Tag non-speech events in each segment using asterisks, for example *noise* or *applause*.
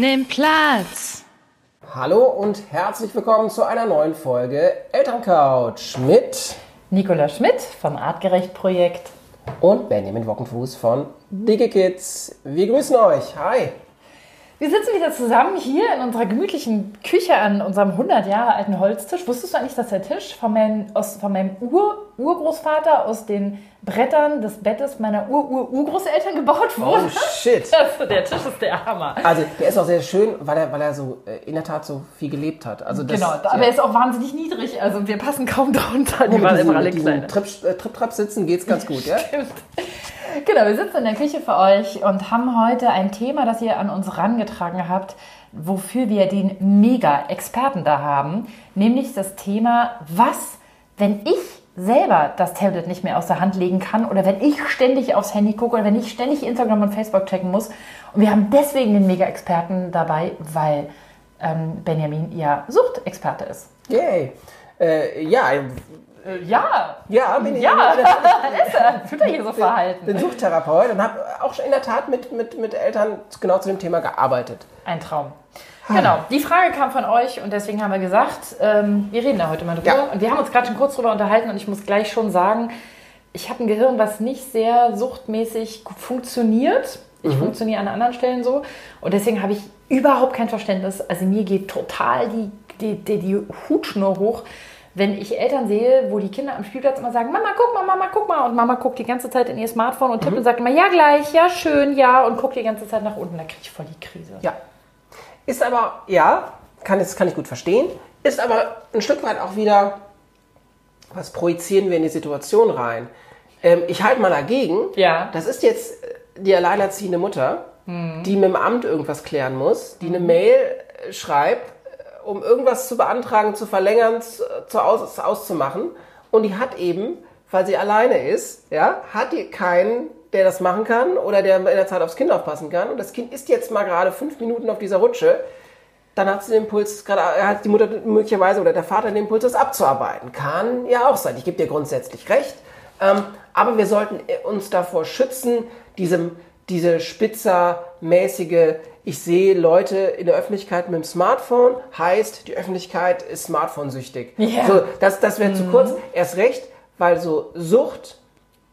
Nimm Platz. Hallo und herzlich willkommen zu einer neuen Folge Elterncouch mit Nicola Schmidt vom Artgerecht Projekt. und Benjamin Wockenfuß von Dicke Kids. Wir grüßen euch. Hi. Wir sitzen wieder zusammen hier in unserer gemütlichen Küche an unserem 100 Jahre alten Holztisch. Wusstest du eigentlich, dass der Tisch von meinem, aus, von meinem Ur, Urgroßvater aus den Brettern des Bettes meiner Ur-Ur-Urgroßeltern gebaut wurde? Oh shit. *laughs* Also, der Tisch ist der Hammer. Also der ist auch sehr schön, weil er, weil er so äh, in der Tat so viel gelebt hat. Also das, Genau, aber er ist auch wahnsinnig niedrig. Also wir passen kaum drunter. Die waren immer alle kleiner. diesen Trip, äh, geht's ganz *laughs* gut, ja? Genau, wir sitzen in der Küche für euch und haben heute ein Thema, das ihr an uns rangetragen habt, wofür wir den Mega-Experten da haben, nämlich das Thema, was, wenn ich selber das Tablet nicht mehr aus der Hand legen kann oder wenn ich ständig aufs Handy gucke oder wenn ich ständig Instagram und Facebook checken muss. Und wir haben deswegen den Mega-Experten dabei, weil ähm, Benjamin ja Suchtexperte ist. Yay. Äh, ja, Ja, ja, bin ich. ja, bin- *laughs* ist er. Wird er hier so verhalten? bin Suchttherapeut und habe auch schon in der Tat mit, mit, mit Eltern genau zu dem Thema gearbeitet. Ein Traum. Genau, die Frage kam von euch und deswegen haben wir gesagt, ähm, wir reden da heute mal drüber. Ja. Und wir haben uns gerade schon kurz drüber unterhalten und ich muss gleich schon sagen, ich habe ein Gehirn, was nicht sehr suchtmäßig funktioniert. Ich funktioniere an anderen Stellen so und deswegen habe ich überhaupt kein Verständnis. Also mir geht total die, die, die, die Hutschnur hoch, wenn ich Eltern sehe, wo die Kinder am Spielplatz immer sagen, Mama, guck mal, Mama, guck mal. Und Mama guckt die ganze Zeit in ihr Smartphone und tippt und sagt immer, ja gleich, ja schön, ja. Und guckt die ganze Zeit nach unten. Da kriege ich voll die Krise. Ja. Ist aber, ja, kann, das kann ich gut verstehen, ist aber ein Stück weit auch wieder, was projizieren wir in die Situation rein? Ähm, ich halte mal dagegen. Ja. Das ist jetzt äh, die alleinerziehende Mutter, Hm. die mit dem Amt irgendwas klären muss, die eine Mail äh, schreibt, um irgendwas zu beantragen, zu verlängern, zu, aus, auszumachen. Und die hat eben, weil sie alleine ist, ja, hat die keinen, der das machen kann oder der in der Zeit aufs Kind aufpassen kann. Und das Kind ist jetzt mal gerade fünf Minuten auf dieser Rutsche. Dann hat sie den Impuls, gerade hat die Mutter möglicherweise oder der Vater den Impuls, das abzuarbeiten. Kann ja auch sein. Ich gebe dir grundsätzlich recht. Ähm, aber wir sollten äh, uns davor schützen, diesem, diese spitzermäßige, ich sehe Leute in der Öffentlichkeit mit dem Smartphone, heißt, die Öffentlichkeit ist smartphone-süchtig. Ja. So, das das wäre zu kurz. Erst recht, weil so Sucht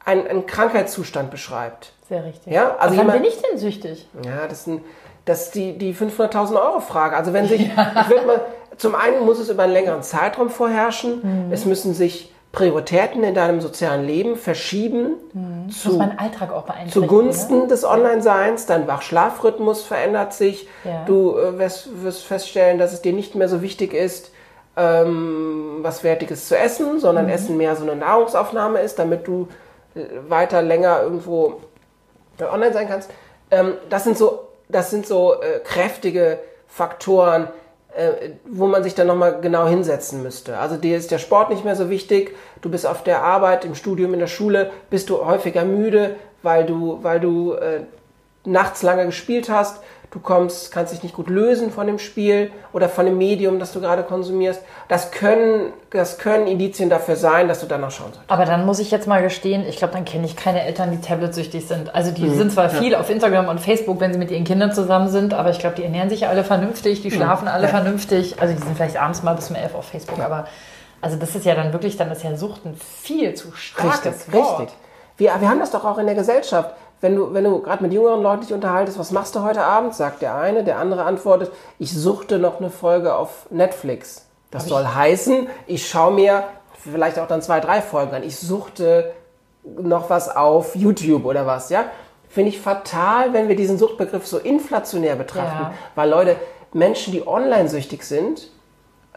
einen, einen Krankheitszustand beschreibt. Sehr richtig. Ja, also also wann jemand- bin ich denn süchtig? Ja, das, sind, das ist die, die 500.000 Euro Frage. Also wenn sich, *laughs* ich würde mal, zum einen muss es über einen längeren Zeitraum vorherrschen. Es müssen sich Prioritäten in deinem sozialen Leben verschieben Muss zu. Ne? zugunsten des Online-Seins. Dein Wach-Schlafrhythmus verändert sich. Ja. Du äh, wirst, wirst feststellen, dass es dir nicht mehr so wichtig ist, ähm, was Wertiges zu essen, sondern Essen mehr so eine Nahrungsaufnahme ist, damit du äh, weiter länger irgendwo äh, online sein kannst. Ähm, das sind so, das sind so äh, kräftige Faktoren, wo man sich dann nochmal genau hinsetzen müsste. Also dir ist der Sport nicht mehr so wichtig, du bist auf der Arbeit, im Studium, in der Schule, bist du häufiger müde, weil du, weil du äh, nachts lange gespielt hast, du kommst, kannst dich nicht gut lösen von dem Spiel oder von dem Medium, das du gerade konsumierst. Das können, das können Indizien dafür sein, dass du danach schauen solltest. Aber dann muss ich jetzt mal gestehen, ich glaube, dann kenne ich keine Eltern, die tabletsüchtig sind. Also die Mhm. sind zwar viel auf Instagram und Facebook, wenn sie mit ihren Kindern zusammen sind, aber ich glaube, die ernähren sich alle vernünftig, die schlafen alle Ja. vernünftig. Also die sind vielleicht abends mal bis um elf auf Facebook, aber also das ist ja dann wirklich, dann ist ja Sucht ein viel zu starkes Richtig, Wort. richtig. Wir, wir haben das doch auch in der Gesellschaft. Wenn du, wenn du gerade mit jüngeren Leuten dich unterhaltest, was machst du heute Abend? Sagt der eine, der andere antwortet, ich suchte noch eine Folge auf Netflix. Das soll heißen, ich schaue mir vielleicht auch dann zwei, drei Folgen an. Ich suchte noch was auf YouTube oder was, ja? Finde ich fatal, wenn wir diesen Suchtbegriff so inflationär betrachten. Ja. Weil Leute, Menschen, die online süchtig sind,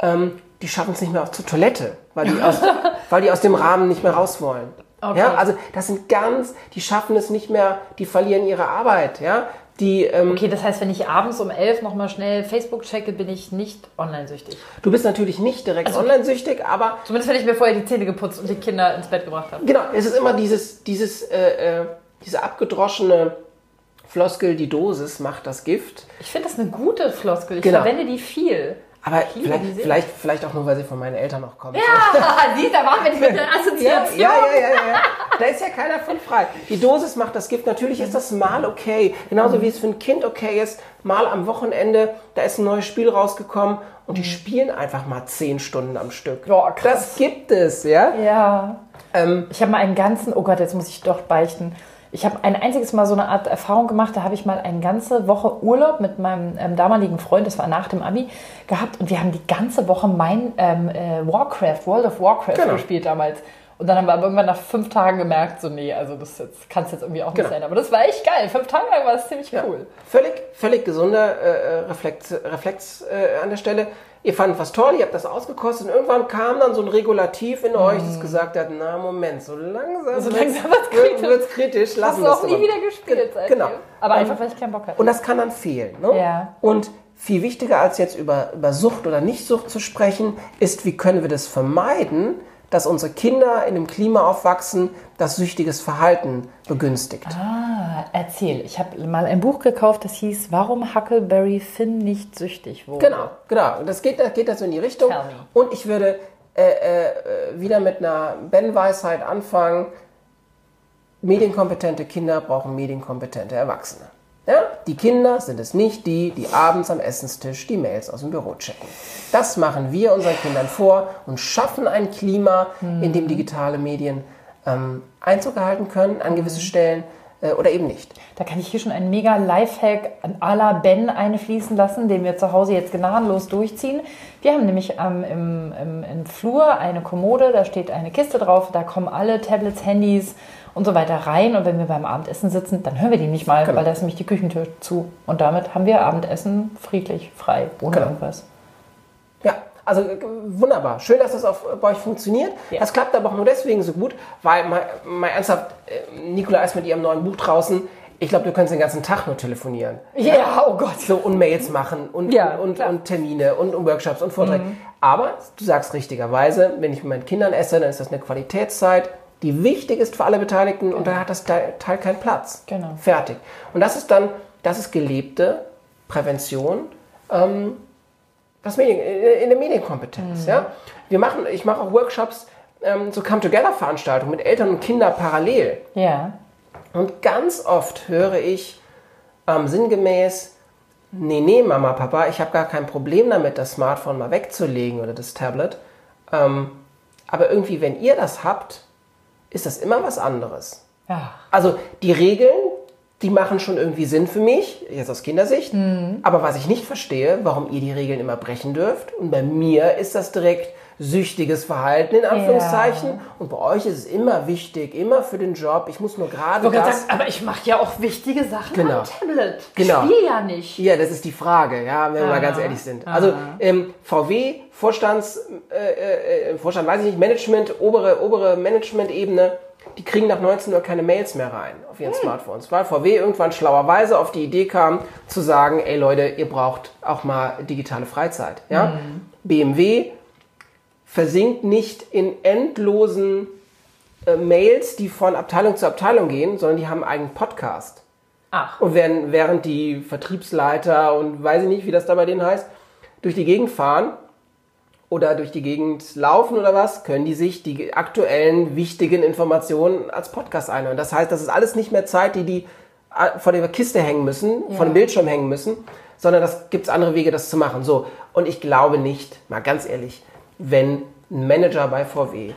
ähm, die schaffen es nicht mehr auf zur Toilette, weil die, aus, *laughs* weil die aus dem Rahmen nicht mehr raus wollen. Okay. Ja, also das sind ganz, die schaffen es nicht mehr, die verlieren ihre Arbeit, ja. Die, ähm, Okay, das heißt, wenn ich abends um elf nochmal schnell Facebook checke, bin ich nicht online süchtig. Du bist natürlich nicht direkt online süchtig, aber Zumindest wenn ich mir vorher die Zähne geputzt und die Kinder ins Bett gebracht habe. genau, es ist immer dieses, dieses, äh, äh, diese abgedroschene Floskel, die Dosis macht das Gift. Ich finde das eine gute Floskel. Ich Genau. verwende die viel. Aber vielleicht, vielleicht, vielleicht auch nur, weil sie von meinen Eltern noch kommt. Ja, *laughs* siehst, da waren wir die mit der Ja, *laughs* Assoziation. ja, ja, ja, ja. Da ist ja keiner von frei. Die Dosis macht das Gift. Natürlich ist das mal okay. Genauso wie es für ein Kind okay ist, mal am Wochenende, da ist ein neues Spiel rausgekommen und die spielen einfach mal zehn Stunden am Stück. Ja, krass. das gibt es, ja. Ja. Ähm, Ich habe mal einen ganzen, oh Gott, jetzt muss ich doch beichten. Ich habe ein einziges Mal so eine Art Erfahrung gemacht, da habe ich mal eine ganze Woche Urlaub mit meinem ähm, damaligen Freund, das war nach dem Abi, gehabt und wir haben die ganze Woche mein ähm, äh, Warcraft, World of Warcraft Genau. gespielt damals. Und dann haben wir aber irgendwann nach fünf Tagen gemerkt, so nee, also das jetzt, kann es jetzt irgendwie auch Genau. nicht sein. Aber das war echt geil. Fünf Tage lang war das ziemlich Ja. cool. Völlig, völlig gesunder äh, Reflex, Reflex äh, an der Stelle. Ihr fandet was toll, ihr habt das ausgekostet und irgendwann kam dann so ein Regulativ in euch, das gesagt hat, na Moment, so langsam, Mhm. So wird's- langsam wird's kritisch. wird's kritisch, Hast lassen du wir auch nie wieder gespielt seitdem. Genau. Aber Ähm, einfach, weil ich keinen Bock hatte. Und das kann dann fehlen. Ne? Ja. Und viel wichtiger als jetzt über, über Sucht oder Nichtsucht zu sprechen, ist, wie können wir das vermeiden, dass unsere Kinder in einem Klima aufwachsen, das süchtiges Verhalten begünstigt. Ah, erzähl. Ich habe mal ein Buch gekauft, das hieß Warum Huckleberry Finn nicht süchtig wurde. Genau, genau. Und das geht, das geht also in die Richtung. Und ich würde äh, äh, wieder mit einer Ben-Weisheit anfangen. Medienkompetente Kinder brauchen medienkompetente Erwachsene. Ja? Die Kinder sind es nicht die, die abends am Essenstisch die Mails aus dem Büro checken. Das machen wir unseren Kindern vor und schaffen ein Klima, in dem digitale Medien ähm, Einzug erhalten können an gewisse Stellen äh, oder eben nicht. Da kann ich hier schon einen mega Lifehack à la Ben einfließen lassen, den wir zu Hause jetzt gnadenlos durchziehen. Wir haben nämlich ähm, im, im, im Flur eine Kommode, da steht eine Kiste drauf, da kommen alle Tablets, Handys und so weiter rein. Und wenn wir beim Abendessen sitzen, dann hören wir die nicht mal, Genau. weil da ist nämlich die Küchentür zu. Und damit haben wir Abendessen friedlich, frei, ohne Genau. irgendwas. Ja, also äh, wunderbar. Schön, dass das auf, bei euch funktioniert. Ja. Das klappt aber auch nur deswegen so gut, weil mal, mal ernsthaft, äh, Nicola ist mit ihrem neuen Buch draußen. Ich glaube, du könntest den ganzen Tag nur telefonieren. Ja, oh Gott. So, und Mails machen und, Ja, und, und, Termine und, und Workshops und Vorträge. Aber du sagst richtigerweise, wenn ich mit meinen Kindern esse, dann ist das eine Qualitätszeit, die wichtig ist für alle Beteiligten und da hat das Teil, keinen Platz. Genau. Fertig. Und das ist dann, das ist gelebte Prävention ähm, das Medien, in in der Medienkompetenz. Ja? Wir machen, ich mache auch Workshops, ähm, so Come-Together-Veranstaltungen mit Eltern und Kindern parallel. Ja. Und ganz oft höre ich ähm, sinngemäß, nee, nee, Mama, Papa, ich habe gar kein Problem damit, das Smartphone mal wegzulegen oder das Tablet. Ähm, aber irgendwie, wenn ihr das habt, ist das immer was anderes. Ja. Also die Regeln, die machen schon irgendwie Sinn für mich, jetzt aus Kindersicht. Aber was ich nicht verstehe, warum ihr die Regeln immer brechen dürft. Und bei mir ist das direkt süchtiges Verhalten in Anführungszeichen. Und bei euch ist es immer wichtig, immer für den Job. Ich muss nur gerade das. sagen, aber ich mache ja auch wichtige Sachen Genau. am Tablet. Genau. Ich spiele ja nicht. Ja, das ist die Frage, ja, wenn wir mal ganz ehrlich sind. Also ähm, VW, Vorstands, äh, äh, Vorstand, weiß ich nicht, Management, obere, obere Management-Ebene, die kriegen nach 19 Uhr keine Mails mehr rein auf ihren Smartphones, weil VW irgendwann schlauerweise auf die Idee kam, zu sagen, ey Leute, ihr braucht auch mal digitale Freizeit. Ja? BMW versinkt nicht in endlosen äh, Mails, die von Abteilung zu Abteilung gehen, sondern die haben einen eigenen Podcast. Ach. Und während, während die Vertriebsleiter und weiß ich nicht, wie das da bei denen heißt, durch die Gegend fahren oder durch die Gegend laufen oder was, können die sich die aktuellen wichtigen Informationen als Podcast einhören. Das heißt, das ist alles nicht mehr Zeit, die die äh, vor der Kiste hängen müssen, vor dem Bildschirm hängen müssen, sondern das gibt es andere Wege, das zu machen. So. Und ich glaube nicht, mal ganz ehrlich, wenn ein Manager bei VW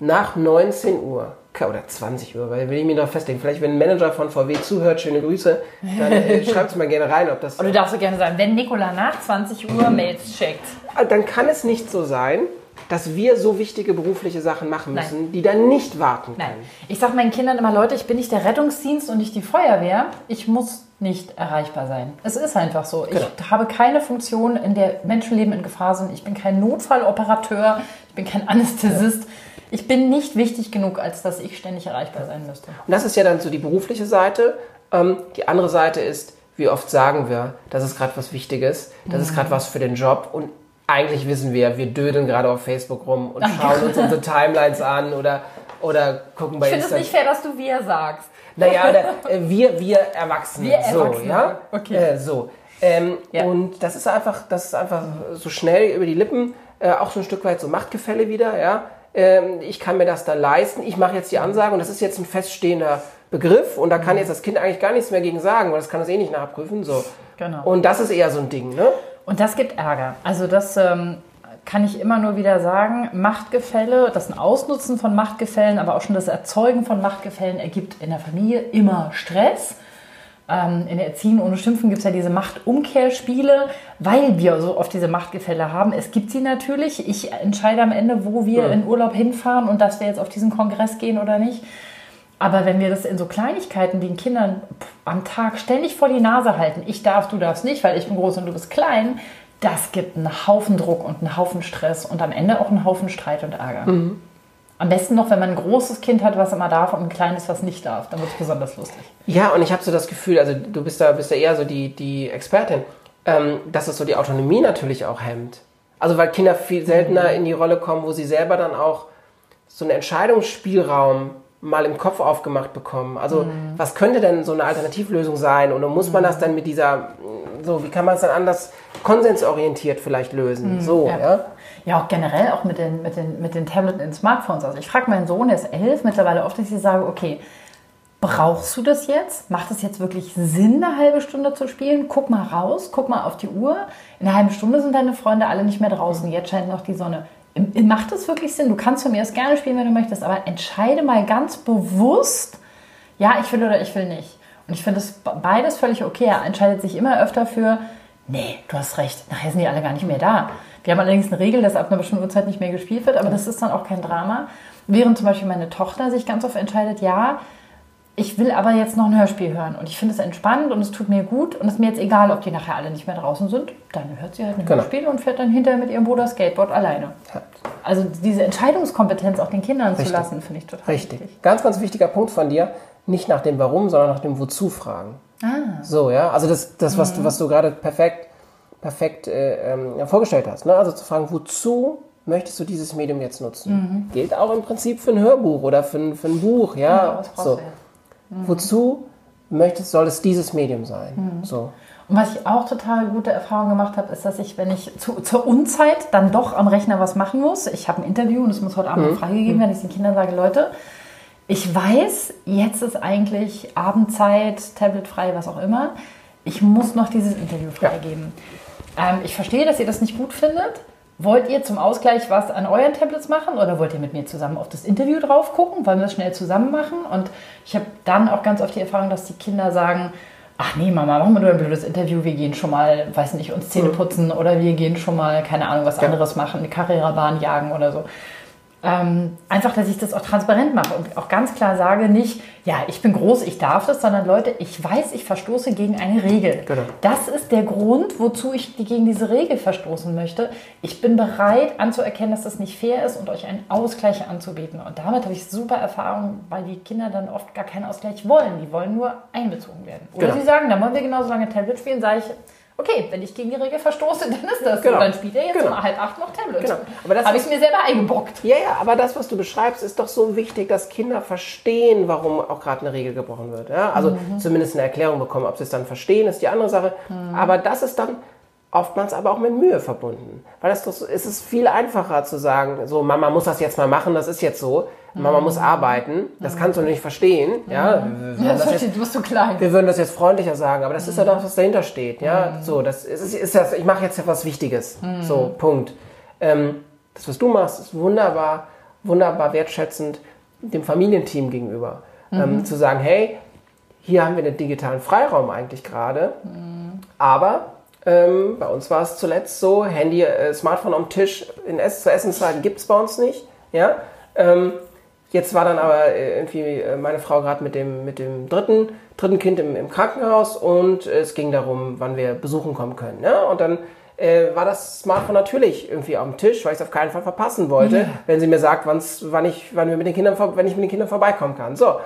nach 19 Uhr oder 20 Uhr, weil will ich mir noch festlegen, vielleicht wenn ein Manager von VW zuhört, schöne Grüße, dann äh, *laughs* schreibt es mal gerne rein, ob das du darfst so gerne sagen, wenn Nikola nach 20 Uhr Mails checkt. dann kann es nicht so sein, dass wir so wichtige berufliche Sachen machen Nein. müssen, die dann nicht warten Nein. können. Ich sage meinen Kindern immer, Leute, ich bin nicht der Rettungsdienst und nicht die Feuerwehr. Ich muss nicht erreichbar sein. Es ist einfach so. Genau. Ich habe keine Funktion, in der Menschenleben in Gefahr sind. Ich bin kein Notfalloperateur. Ich bin kein Anästhesist. Ich bin nicht wichtig genug, als dass ich ständig erreichbar sein müsste. Und das ist ja dann so die berufliche Seite. Ähm, die andere Seite ist, wie oft sagen wir, das ist gerade was Wichtiges, das ist gerade was für den Job und eigentlich wissen wir, wir dödeln gerade auf Facebook rum und schauen uns unsere Timelines an oder, oder gucken bei Ich finde es Instagram. nicht fair, dass du wir sagst. Naja, *laughs* oder, äh, wir, wir Erwachsene. Wir so, Erwachsene. ja? Okay. Äh, so. Ähm, Ja. Und das ist einfach, das ist einfach so schnell über die Lippen, äh, auch so ein Stück weit so Machtgefälle wieder, ja. Ähm, ich kann mir das da leisten, ich mache jetzt die Ansage und das ist jetzt ein feststehender Begriff und da kann jetzt das Kind eigentlich gar nichts mehr gegen sagen, weil das kann das eh nicht nachprüfen. So. Genau. Und das ist eher so ein Ding, ne? Und das gibt Ärger. Also das ähm, kann ich immer nur wieder sagen. Machtgefälle, das Ausnutzen von Machtgefällen, aber auch schon das Erzeugen von Machtgefällen ergibt in der Familie immer Stress. Ähm, in der Erziehung ohne Schimpfen gibt es ja diese Machtumkehrspiele, weil wir so oft diese Machtgefälle haben. Es gibt sie natürlich. Ich entscheide am Ende, wo wir in Urlaub hinfahren und dass wir jetzt auf diesen Kongress gehen oder nicht. Aber wenn wir das in so Kleinigkeiten den Kindern am Tag ständig vor die Nase halten, ich darf, du darfst nicht, weil ich bin groß und du bist klein, das gibt einen Haufen Druck und einen Haufen Stress und am Ende auch einen Haufen Streit und Ärger. Am besten noch, wenn man ein großes Kind hat, was immer darf und ein kleines, was nicht darf. Dann wird es besonders lustig. Ja, und ich habe so das Gefühl, also du bist da, bist da eher so die, die Expertin, ähm, dass es so die Autonomie natürlich auch hemmt. Also weil Kinder viel seltener in die Rolle kommen, wo sie selber dann auch so einen Entscheidungsspielraum mal im Kopf aufgemacht bekommen. Also was könnte denn so eine Alternativlösung sein? Und dann muss man das dann mit dieser, so wie kann man es dann anders konsensorientiert vielleicht lösen? So, ja. ja. Ja, auch generell auch mit den, mit den, mit den Tablets und Smartphones. Also ich frage meinen Sohn, der ist elf, mittlerweile oft, dass ich sage, okay, brauchst du das jetzt? Macht es jetzt wirklich Sinn, eine halbe Stunde zu spielen? Guck mal raus, guck mal auf die Uhr. In einer halben Stunde sind deine Freunde alle nicht mehr draußen. Jetzt scheint noch die Sonne. Macht es wirklich Sinn? Du kannst von mir aus gerne spielen, wenn du möchtest, aber entscheide mal ganz bewusst, ja, ich will oder ich will nicht. Und ich finde es beides völlig okay. Er entscheidet sich immer öfter für, nee, du hast recht, nachher sind die alle gar nicht mehr da. Wir haben allerdings eine Regel, dass ab einer bestimmten Uhrzeit nicht mehr gespielt wird, aber das ist dann auch kein Drama. Während zum Beispiel meine Tochter sich ganz oft entscheidet, ja, ich will aber jetzt noch ein Hörspiel hören und ich finde es entspannt und es tut mir gut und es ist mir jetzt egal, ob die nachher alle nicht mehr draußen sind, dann hört sie halt ein Genau. Hörspiel und fährt dann hinterher mit ihrem Bruder Skateboard alleine. Also diese Entscheidungskompetenz auch den Kindern zu Richtig. lassen, finde ich total Richtig. wichtig. Ganz, ganz wichtiger Punkt von dir. Nicht nach dem Warum, sondern nach dem Wozu fragen. Ah. So, ja. Also das, das was, du, was du gerade perfekt, perfekt äh, ähm, ja, vorgestellt hast. Ne? Also zu fragen, wozu möchtest du dieses Medium jetzt nutzen? Gilt auch im Prinzip für ein Hörbuch oder für ein, für ein Buch, ja. Ja, was brauchst so. du jetzt? Wozu möchtest, soll es dieses Medium sein? So. Und was ich auch total gute Erfahrung gemacht habe, ist, dass ich, wenn ich zu, zur Unzeit dann doch am Rechner was machen muss, ich habe ein Interview und es muss heute Abend noch freigegeben werden, dass ich den Kindern sage, Leute, ich weiß, jetzt ist eigentlich Abendzeit, tabletfrei, was auch immer. Ich muss noch dieses Interview freigeben. Ähm, ich verstehe, dass ihr das nicht gut findet. Wollt ihr zum Ausgleich was an euren Tablets machen oder wollt ihr mit mir zusammen auf das Interview drauf gucken? Wollen wir das schnell zusammen machen? Und ich habe dann auch ganz oft die Erfahrung, dass die Kinder sagen, ach nee, Mama, machen wir nur ein blödes Interview, wir gehen schon mal, weiß nicht, uns Zähne putzen oder wir gehen schon mal, keine Ahnung, was anderes machen, eine Carrera-Bahn jagen oder so. Ähm, einfach, dass ich das auch transparent mache und auch ganz klar sage, nicht, ja, ich bin groß, ich darf das, sondern Leute, ich weiß, ich verstoße gegen eine Regel. Genau. Das ist der Grund, wozu ich gegen diese Regel verstoßen möchte. Ich bin bereit anzuerkennen, dass das nicht fair ist und euch einen Ausgleich anzubieten. Und damit habe ich super Erfahrung, weil die Kinder dann oft gar keinen Ausgleich wollen. Die wollen nur einbezogen werden. Oder Genau. sie sagen, dann wollen wir genauso lange Tablet spielen, sage ich, okay, wenn ich gegen die Regel verstoße, dann ist das Genau. so. Dann spielt er jetzt Genau. um halb acht noch Tablet. Genau. Aber das habe ich mir selber eingebockt. Ja, ja, aber das, was du beschreibst, ist doch so wichtig, dass Kinder verstehen, warum auch gerade eine Regel gebrochen wird. Ja? Also Mhm. zumindest eine Erklärung bekommen. Ob sie es dann verstehen, ist die andere Sache. Mhm. Aber das ist dann oftmals aber auch mit Mühe verbunden. Weil das doch es ist viel einfacher zu sagen, so Mama muss das jetzt mal machen, das ist jetzt so. Mama muss arbeiten, das kannst du nicht verstehen. Ja, wir, Mhm. Ja, das das jetzt, versteht, du bist zu klein. wir würden das jetzt freundlicher sagen, aber das ist ja Mhm. doch, was dahinter steht. Ja, so, das ist, ist das, ich mache jetzt etwas Wichtiges. Mhm. So, Punkt. Ähm, das, was du machst, ist wunderbar, wunderbar wertschätzend dem Familienteam gegenüber. Mhm. Ähm, zu sagen, hey, hier haben wir einen digitalen Freiraum eigentlich gerade, aber ähm, bei uns war es zuletzt so, Handy, äh, Smartphone am Tisch in Ess zu Essenszeiten gibt es bei uns nicht. Ja? Ähm, jetzt war dann aber äh, irgendwie äh, meine Frau gerade mit dem, mit dem dritten, dritten Kind im, im Krankenhaus und es ging darum, wann wir besuchen kommen können. Ja? Und dann äh, war das Smartphone natürlich irgendwie auf dem Tisch, weil ich es auf keinen Fall verpassen wollte, wenn sie mir sagt, wann's, wann, ich, wann wir mit den Kindern, wenn ich mit den Kindern vorbeikommen kann. So,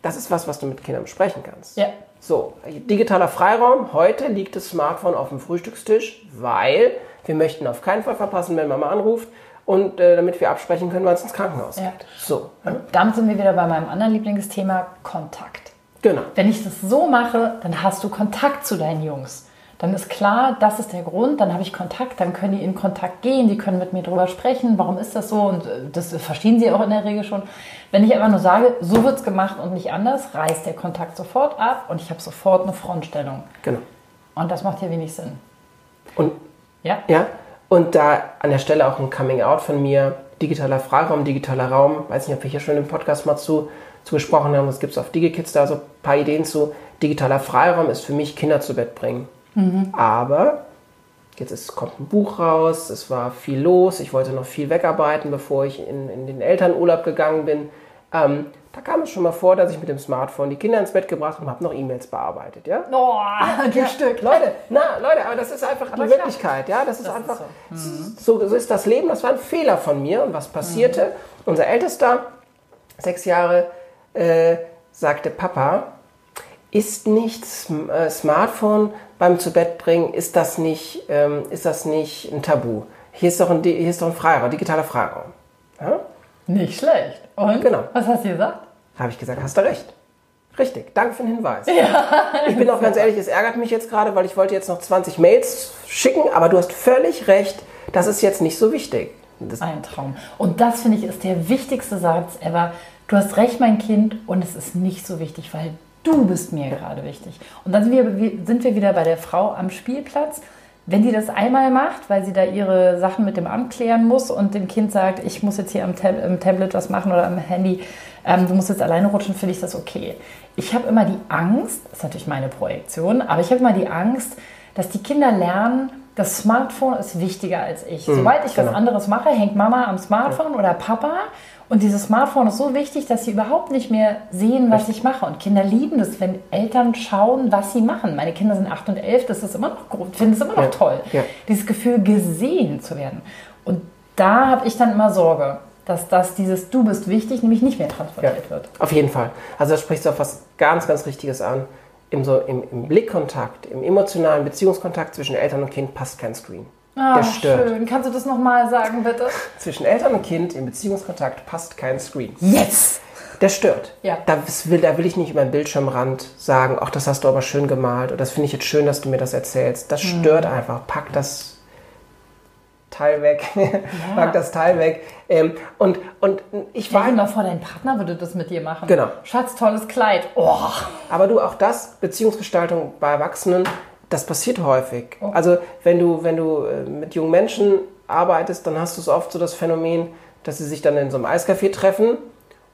das ist was, was du mit Kindern besprechen kannst. Ja. So, digitaler Freiraum. Heute liegt das Smartphone auf dem Frühstückstisch, weil wir möchten auf keinen Fall verpassen, wenn Mama anruft und äh, damit wir absprechen können, wann es ins Krankenhaus Ja. geht. So, ja, Damit sind wir wieder bei meinem anderen Lieblingsthema, Kontakt. genau. Wenn ich das so mache, dann hast du Kontakt zu deinen Jungs. Dann ist klar, das ist der Grund, dann habe ich Kontakt, dann können die in Kontakt gehen, die können mit mir darüber sprechen, warum ist das so und äh, das verstehen sie auch in der Regel schon. Wenn ich einfach nur sage, so wird es gemacht und nicht anders, reißt der Kontakt sofort ab und ich habe sofort eine Frontstellung. Genau. Und das macht hier wenig Sinn. Und Ja? Ja, und da an der Stelle auch ein Coming-out von mir, digitaler Freiraum, digitaler Raum, weiß nicht, ob wir hier schon im Podcast mal zu, zu gesprochen haben, das gibt es auf DigiKids da so ein paar Ideen zu. Digitaler Freiraum ist für mich Kinder zu Bett bringen. Aber jetzt ist, kommt ein Buch raus, es war viel los, ich wollte noch viel wegarbeiten, bevor ich in, in den Elternurlaub gegangen bin. Ähm, da kam es schon mal vor, dass ich mit dem Smartphone die Kinder ins Bett gebracht und habe noch E-Mails bearbeitet, ja? Oh, du Stück. Leute, na, Leute, aber das ist einfach die klar. Wirklichkeit, ja. Das ist Das ist einfach, so. so. So, ist das Leben. Das war ein Fehler von mir. Und was passierte? Unser Ältester, sechs Jahre, äh, sagte Papa, ist nicht äh, Smartphone beim zu Bett bringen, ist das nicht, ähm, ist das nicht ein Tabu? Hier ist doch ein, hier ist doch ein Freiraum, digitaler Freiraum. Ja? Nicht schlecht. Und? Genau. Was hast du gesagt? Habe ich gesagt, hast du recht. Richtig, danke für den Hinweis. ich bin auch ganz ehrlich, es ärgert mich jetzt gerade, weil ich wollte jetzt noch 20 Mails schicken, aber du hast völlig recht, das ist jetzt nicht so wichtig. Das, Ein Traum. Und das finde ich ist der wichtigste Satz ever. Du hast recht, mein Kind, und es ist nicht so wichtig, weil du bist mir gerade wichtig. Und dann sind wir, sind wir wieder bei der Frau am Spielplatz. Wenn die das einmal macht, weil sie da ihre Sachen mit dem Amt klären muss und dem Kind sagt, ich muss jetzt hier am, Tab am Tablet was machen oder am Handy, ähm, du musst jetzt alleine rutschen, finde ich das okay. Ich habe immer die Angst, das ist natürlich meine Projektion, aber ich habe immer die Angst, dass die Kinder lernen, das Smartphone ist wichtiger als ich. Sobald ich was genau. anderes mache, hängt Mama am Smartphone oder Papa. Und dieses Smartphone ist so wichtig, dass sie überhaupt nicht mehr sehen, was ich mache. Und Kinder lieben es, wenn Eltern schauen, was sie machen. Meine Kinder sind 8 und 11, das ist immer noch gut, finden es immer noch Ja, toll. ja. Dieses Gefühl, gesehen zu werden. Und da habe ich dann immer Sorge, dass das dieses Du bist wichtig nämlich nicht mehr transportiert wird. Auf jeden Fall. Also da sprichst du auf was ganz, ganz Richtiges an. Im, so, im, Im Blickkontakt, im emotionalen Beziehungskontakt zwischen Eltern und Kind passt kein Screen. Ah, Der stört. schön. Kannst du das nochmal sagen, bitte? Zwischen Eltern und Kind im Beziehungskontakt passt kein Screen. Yes! Der stört. Ja. Da will, da will ich nicht über den Bildschirmrand sagen, ach, das hast du aber schön gemalt oder das finde ich jetzt schön, dass du mir das erzählst. Das stört einfach. Pack das Teil weg. *laughs* Pack das Teil weg. Ähm, und, und ich war Stell mal vor, dein Partner würde das mit dir machen. Genau. Schatz, tolles Kleid. Oh. Aber du, auch das, Beziehungsgestaltung bei Erwachsenen, das passiert häufig. Also wenn du, wenn du äh, mit jungen Menschen arbeitest, dann hast du es oft so das Phänomen, dass sie sich dann in so einem Eiscafé treffen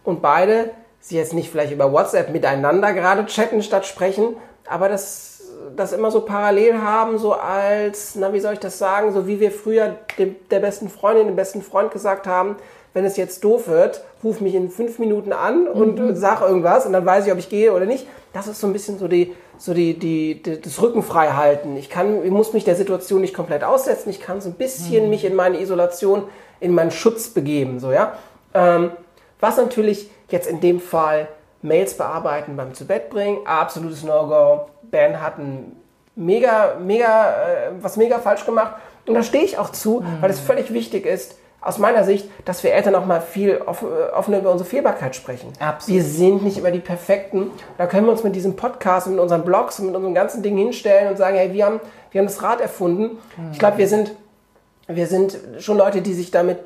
und beide sie jetzt nicht vielleicht über WhatsApp miteinander gerade chatten statt sprechen, aber das, das immer so parallel haben, so als, na wie soll ich das sagen, so wie wir früher dem, der besten Freundin, dem besten Freund gesagt haben, wenn es jetzt doof wird, ruf mich in fünf Minuten an und äh, sag irgendwas und dann weiß ich, ob ich gehe oder nicht. Das ist so ein bisschen so die, so die, die, die das Rücken frei halten. Ich kann, ich muss mich der Situation nicht komplett aussetzen. Ich kann so ein bisschen mich in meine Isolation, in meinen Schutz begeben, so, ja. Ähm, was natürlich jetzt in dem Fall Mails bearbeiten beim zu Bett bringen, absolutes No-Go. Ben hat ein mega, mega, äh, was mega falsch gemacht. Und da stehe ich auch zu, weil es völlig wichtig ist, aus meiner Sicht, dass wir Eltern auch mal viel äh, offener über unsere Fehlbarkeit sprechen. Absolut. Wir sind nicht über die Perfekten. Da können wir uns mit diesem Podcast mit unseren Blogs mit unserem ganzen Ding hinstellen und sagen, hey, wir haben, wir haben das Rad erfunden. Ich glaube, wir sind, wir sind schon Leute, die sich damit,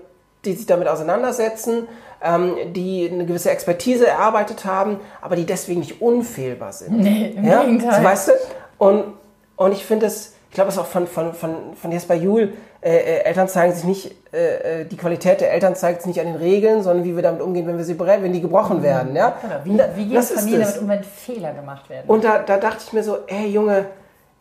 die sich damit auseinandersetzen, ähm, die eine gewisse Expertise erarbeitet haben, aber die deswegen nicht unfehlbar sind. Nee, im Ja, Gegenteil. weißt du? Und, und ich finde es, ich glaube, es ist auch von, von, von, von Jesper Juhl, äh, äh, Eltern zeigen sich nicht, äh, äh, die Qualität der Eltern zeigt sich nicht an den Regeln, sondern wie wir damit umgehen, wenn wir sie wenn die gebrochen werden. Ja? Oder Wie, Da- wie geht Familie damit um, wenn Fehler gemacht werden? Und da, da dachte ich mir so, ey Junge,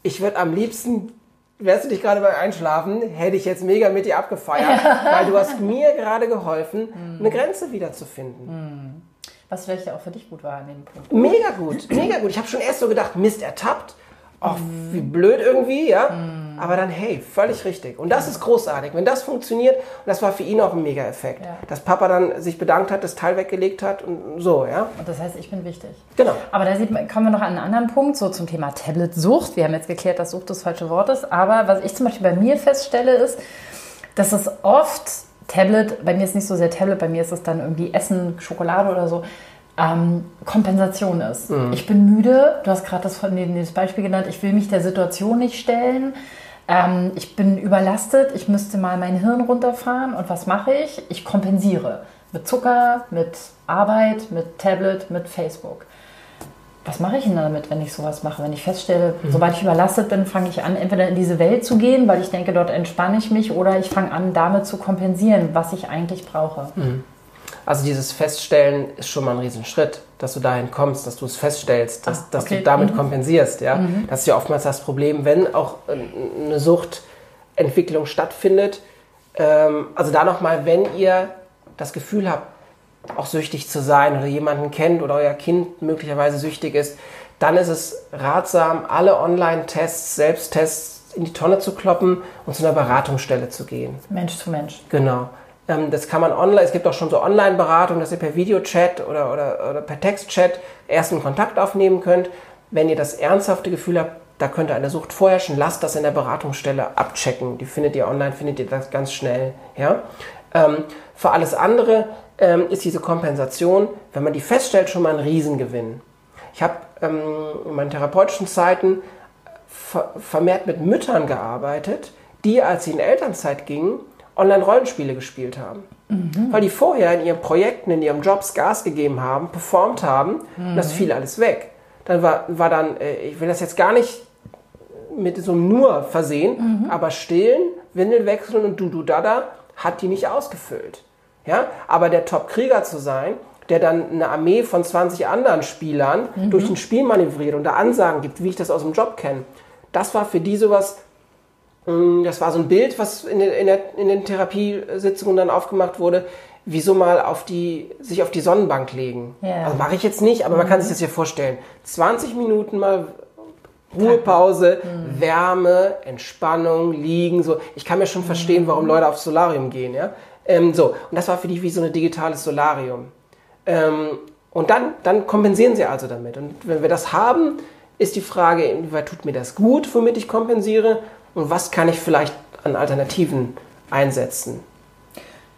ich würde am liebsten, wärst du dich gerade beim Einschlafen, hätte ich jetzt mega mit dir abgefeiert, *laughs* weil du hast mir gerade geholfen, eine Grenze wiederzufinden. Was vielleicht ja auch für dich gut war an dem Punkt. Mega gut, mega gut. Ich habe schon erst so gedacht, Mist, ertappt. Ach, wie blöd irgendwie, ja. Aber dann, hey, völlig richtig. Und das ist großartig. Wenn das funktioniert, und das war für ihn auch ein Mega-Effekt, Ja. dass Papa dann sich bedankt hat, das Teil weggelegt hat und so, ja. Und das heißt, ich bin wichtig. Genau. Aber da sieht man, kommen wir noch an einen anderen Punkt, so zum Thema Tablet-Sucht. Wir haben jetzt geklärt, dass Sucht das falsche Wort ist. Aber was ich zum Beispiel bei mir feststelle, ist, dass es oft Tablet, bei mir ist nicht so sehr Tablet, bei mir ist es dann irgendwie Essen, Schokolade oder so, ähm, Kompensation ist. Mhm. Ich bin müde, du hast gerade das, das Beispiel genannt, ich will mich der Situation nicht stellen. Ähm, ich bin überlastet, ich müsste mal mein Hirn runterfahren und was mache ich? Ich kompensiere mit Zucker, mit Arbeit, mit Tablet, mit Facebook. Was mache ich denn damit, wenn ich sowas mache? Wenn ich feststelle, mhm. sobald ich überlastet bin, fange ich an, entweder in diese Welt zu gehen, weil ich denke, dort entspanne ich mich, oder ich fange an, damit zu kompensieren, was ich eigentlich brauche. Mhm. Also dieses Feststellen ist schon mal ein Riesenschritt, dass du dahin kommst, dass du es feststellst, dass, Ach, okay. dass du damit mhm. kompensierst. Ja? Mhm. Das ist ja oftmals das Problem, wenn auch eine Suchtentwicklung stattfindet. Ähm, also da nochmal, wenn ihr das Gefühl habt, auch süchtig zu sein oder jemanden kennt oder euer Kind möglicherweise süchtig ist, dann ist es ratsam, alle Online-Tests, Selbsttests in die Tonne zu kloppen und zu einer Beratungsstelle zu gehen. Mensch zu Mensch. Genau. Ähm, das kann man online, es gibt auch schon so Online-Beratung, dass ihr per Videochat oder, oder, oder per Textchat ersten Kontakt aufnehmen könnt. Wenn ihr das ernsthafte Gefühl habt, da könnte eine Sucht vorherrschen, lasst das in der Beratungsstelle abchecken. Die findet ihr online, findet ihr das ganz schnell. Ja? Ähm, für alles andere ähm, ist diese Kompensation, wenn man die feststellt, schon mal ein Riesengewinn. Ich habe in meinen therapeutischen Zeiten ver vermehrt mit Müttern gearbeitet, die, als sie in Elternzeit gingen, Online-Rollenspiele gespielt haben. Mhm. Weil die vorher in ihren Projekten, in ihren Jobs Gas gegeben haben, performt haben mhm. und das fiel alles weg. Dann war, war dann, äh, ich will das jetzt gar nicht mit so einem nur versehen, mhm. aber stillen, Windel wechseln und du-du-dada hat die nicht ausgefüllt. Ja? Aber der Top-Krieger zu sein, der dann eine Armee von 20 anderen Spielern mhm. durch ein Spiel manövriert und da Ansagen gibt, wie ich das aus dem Job kenne, das war für die sowas, das war so ein Bild, was in den, in, der, in den Therapiesitzungen dann aufgemacht wurde, wie so mal auf die, sich auf die Sonnenbank legen. Yeah. Also mache ich jetzt nicht, aber mhm. man kann sich das hier vorstellen. 20 Minuten mal Ruhepause, mhm. Wärme, Entspannung, liegen, so. Ich kann mir schon verstehen, warum Leute aufs Solarium gehen, ja. Ähm, so. Und das war für die wie so ein digitales Solarium. Ähm, und dann, dann kompensieren sie also damit. Und wenn wir das haben, ist die Frage, inwieweit tut mir das gut, womit ich kompensiere und was kann ich vielleicht an Alternativen einsetzen.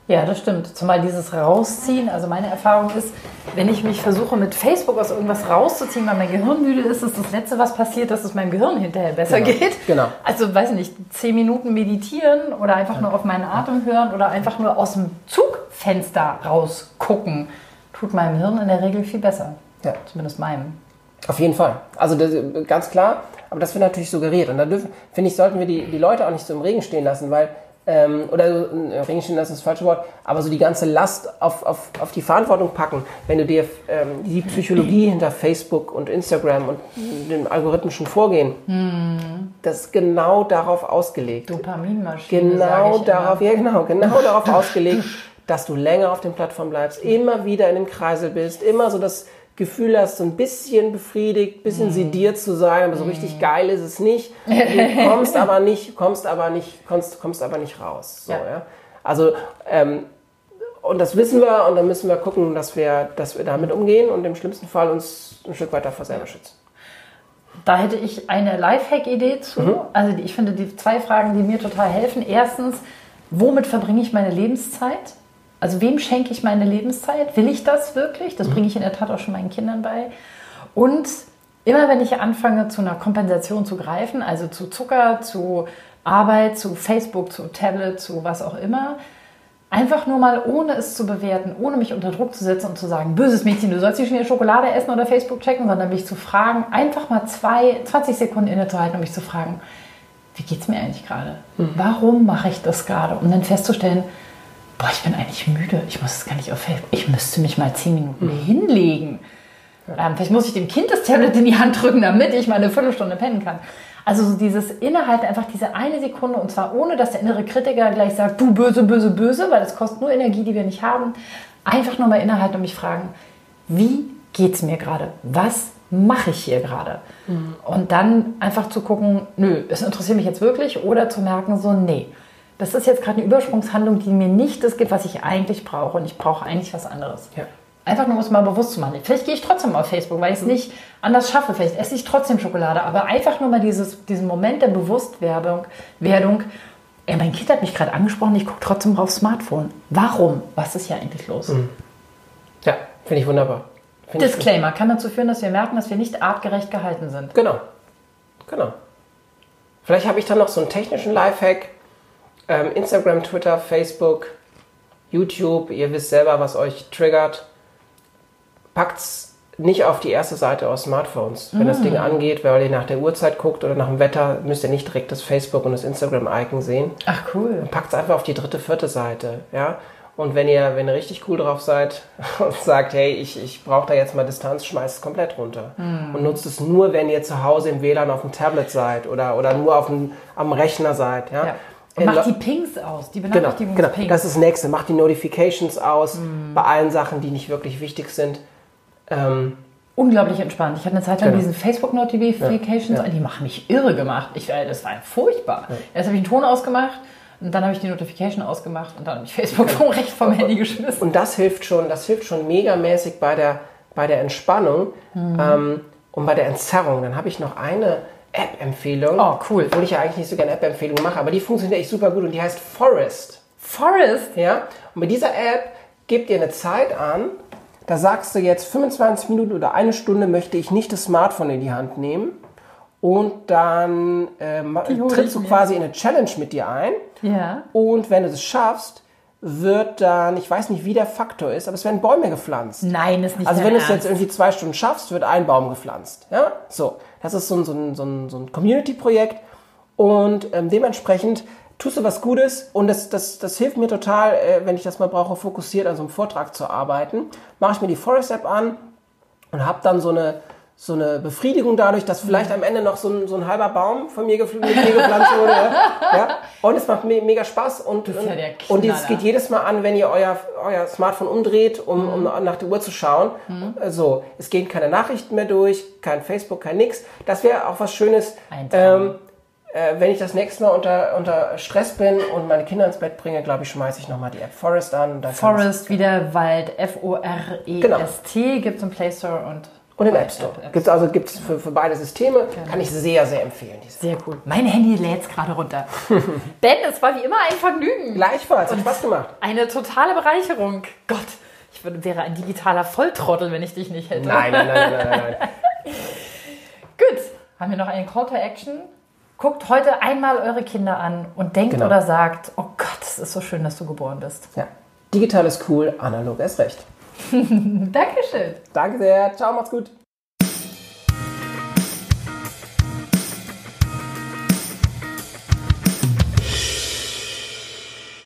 Ja, das stimmt. Zumal dieses Rausziehen, also meine Erfahrung ist, wenn ich mich versuche mit Facebook aus irgendwas rauszuziehen, weil mein Gehirn müde ist, ist das Letzte, was passiert, dass es meinem Gehirn hinterher besser genau. geht. Genau. Also, weiß nicht, zehn Minuten meditieren oder einfach nur auf meinen Atem hören oder einfach nur aus dem Zugfenster rausgucken, tut meinem Hirn in der Regel viel besser. Ja. Zumindest meinem. Auf jeden Fall. Also das, ganz klar, aber das wird natürlich suggeriert. Und da dürfen, finde ich, sollten wir die, die Leute auch nicht so im Regen stehen lassen, weil ähm, oder äh, Ringstehen, das ist das falsche Wort, aber so die ganze Last auf, auf, auf die Verantwortung packen, wenn du dir ähm, die Psychologie hinter Facebook und Instagram und dem algorithmischen Vorgehen, hm. das ist genau darauf ausgelegt. Dopaminmaschine. Genau darauf, immer. ja genau, genau darauf *laughs* ausgelegt, dass du länger auf den Plattformen bleibst, immer wieder in dem Kreisel bist, immer so das Gefühl hast, so ein bisschen befriedigt, ein bisschen mm. sediert zu sein, aber so richtig mm. geil ist es nicht. *laughs* Du kommst aber nicht, kommst aber nicht, kommst, kommst aber nicht raus. So, ja. ja? Also, ähm, und das wissen wir und dann müssen wir gucken, dass wir, dass wir damit umgehen und im schlimmsten Fall uns ein Stück weiter vor selber schützen. Da hätte ich eine Lifehack-Idee zu. Mhm. Also ich finde die zwei Fragen, die mir total helfen. Erstens, womit verbringe ich meine Lebenszeit? Also wem schenke ich meine Lebenszeit? Will ich das wirklich? Das bringe ich in der Tat auch schon meinen Kindern bei. Und immer wenn ich anfange, zu einer Kompensation zu greifen, also zu Zucker, zu Arbeit, zu Facebook, zu Tablet, zu was auch immer, einfach nur mal, ohne es zu bewerten, ohne mich unter Druck zu setzen und zu sagen, böses Mädchen, du sollst nicht schon Schokolade essen oder Facebook checken, sondern mich zu fragen, einfach mal zwei, 20 Sekunden innezuhalten und mich zu fragen, wie geht es mir eigentlich gerade? Mhm. Warum mache ich das gerade? Um dann festzustellen, boah, ich bin eigentlich müde, ich muss es gar nicht auf Facebook, ich müsste mich mal zehn Minuten mhm. hinlegen. Ähm, vielleicht muss ich dem Kind das Tablet in die Hand drücken, damit ich mal eine Viertelstunde pennen kann. Also so dieses Innehalten, einfach diese eine Sekunde und zwar ohne, dass der innere Kritiker gleich sagt, du böse, böse, böse, weil das kostet nur Energie, die wir nicht haben. Einfach nur mal innehalten und mich fragen, wie geht es mir gerade? Was mache ich hier gerade? Mhm. Und dann einfach zu gucken, nö, es interessiert mich jetzt wirklich oder zu merken, so, nee, das ist jetzt gerade eine Übersprungshandlung, die mir nicht das gibt, was ich eigentlich brauche. Und ich brauche eigentlich was anderes. Ja. Einfach nur, um es mal bewusst zu machen. Vielleicht gehe ich trotzdem auf Facebook, weil ich es mhm. nicht anders schaffe. Vielleicht esse ich trotzdem Schokolade. Aber einfach nur mal dieses, diesen Moment der Bewusstwerdung. Werdung, ey, mein Kind hat mich gerade angesprochen, ich gucke trotzdem aufs Smartphone. Warum? Was ist hier eigentlich los? Mhm. Ja, finde ich wunderbar. Finde ich Disclaimer kann dazu führen, dass wir merken, dass wir nicht artgerecht gehalten sind. Genau. Genau. Vielleicht habe ich dann noch so einen technischen Lifehack. Ähm, Instagram, Twitter, Facebook, YouTube, ihr wisst selber, was euch triggert. Packt's nicht auf die erste Seite aus Smartphones. Wenn das Ding angeht, weil ihr nach der Uhrzeit guckt oder nach dem Wetter, müsst ihr nicht direkt das Facebook und das Instagram-Icon sehen. Ach cool. Packt es einfach auf die dritte, vierte Seite. Ja? Und wenn ihr, wenn ihr richtig cool drauf seid *laughs* und sagt, hey, ich, ich brauche da jetzt mal Distanz, schmeißt es komplett runter. Und nutzt es nur, wenn ihr zu Hause im WLAN auf dem Tablet seid oder, oder nur auf dem, am Rechner seid. Ja? Ja. Und macht die Pings aus, die Genau, Benachrichtigungspings. genau. Das ist das nächste. Macht die Notifications aus bei allen Sachen, die nicht wirklich wichtig sind. Ähm, Unglaublich entspannt. Ich hatte eine Zeit lang Genau. diesen Facebook-Notifications Ja, ja. die machen mich irre gemacht. Ich, äh, das war furchtbar. Erst habe ich einen Ton ausgemacht und dann habe ich die Notification ausgemacht und dann habe ich Facebook vom Recht vom Handy geschmissen. und das hilft schon, das hilft schon megamäßig bei der, bei der Entspannung ähm, und bei der Entzerrung. Dann habe ich noch eine App-Empfehlung. Oh, cool. Obwohl ich ja eigentlich nicht so gerne App-Empfehlungen mache, aber die funktioniert echt super gut und die heißt Forest. Forest. Ja? Und mit dieser App gebt ihr eine Zeit an, da sagst du jetzt 25 Minuten oder eine Stunde möchte ich nicht das Smartphone in die Hand nehmen. Und dann ähm, trittst du quasi in eine Challenge mit dir ein. Ja. Und wenn du das schaffst, wird dann, ich weiß nicht, wie der Faktor ist, aber es werden Bäume gepflanzt. Nein, ist nicht Also wenn du es jetzt irgendwie zwei Stunden schaffst, wird ein Baum gepflanzt. Ja, so. Das ist so ein, so ein, so ein, so ein Community-Projekt und ähm, dementsprechend tust du was Gutes und das, das, das hilft mir total, äh, wenn ich das mal brauche, fokussiert an so einem Vortrag zu arbeiten. Mache ich mir die Forest-App an und habe dann so eine, so eine Befriedigung dadurch, dass vielleicht am Ende noch so ein, so ein halber Baum von mir, gepflanzt wurde. *laughs* Ja? Und es macht me mega Spaß und, ja und es geht jedes Mal an, wenn ihr euer, euer Smartphone umdreht, um, um nach der Uhr zu schauen. So, es gehen keine Nachrichten mehr durch, kein Facebook, kein nix. Das wäre auch was Schönes, ähm, äh, wenn ich das nächste Mal unter, unter Stress bin und meine Kinder ins Bett bringe, glaube ich, schmeiße ich nochmal die App Forest an. Forest, wieder Wald, F-O-R-E-S-T, gibt es im Play Store und. Und im App Store. Gibt es also gibt's für, für beide Systeme. Kann ich sehr, sehr empfehlen. Sehr cool. Mein Handy lädt es gerade runter. *laughs* ben, es war wie immer ein Vergnügen. Gleichfalls, hat Spaß gemacht. Eine totale Bereicherung. Gott, ich würde, wäre ein digitaler Volltrottel, wenn ich dich nicht hätte. Nein, nein, nein, nein, nein, nein. *laughs* Gut, haben wir noch einen Call to Action? Guckt heute einmal eure Kinder an und denkt Genau. oder sagt, oh Gott, es ist so schön, dass du geboren bist. Ja. Digital ist cool, analog ist recht. *laughs* Dankeschön. Danke sehr. Ciao, macht's gut.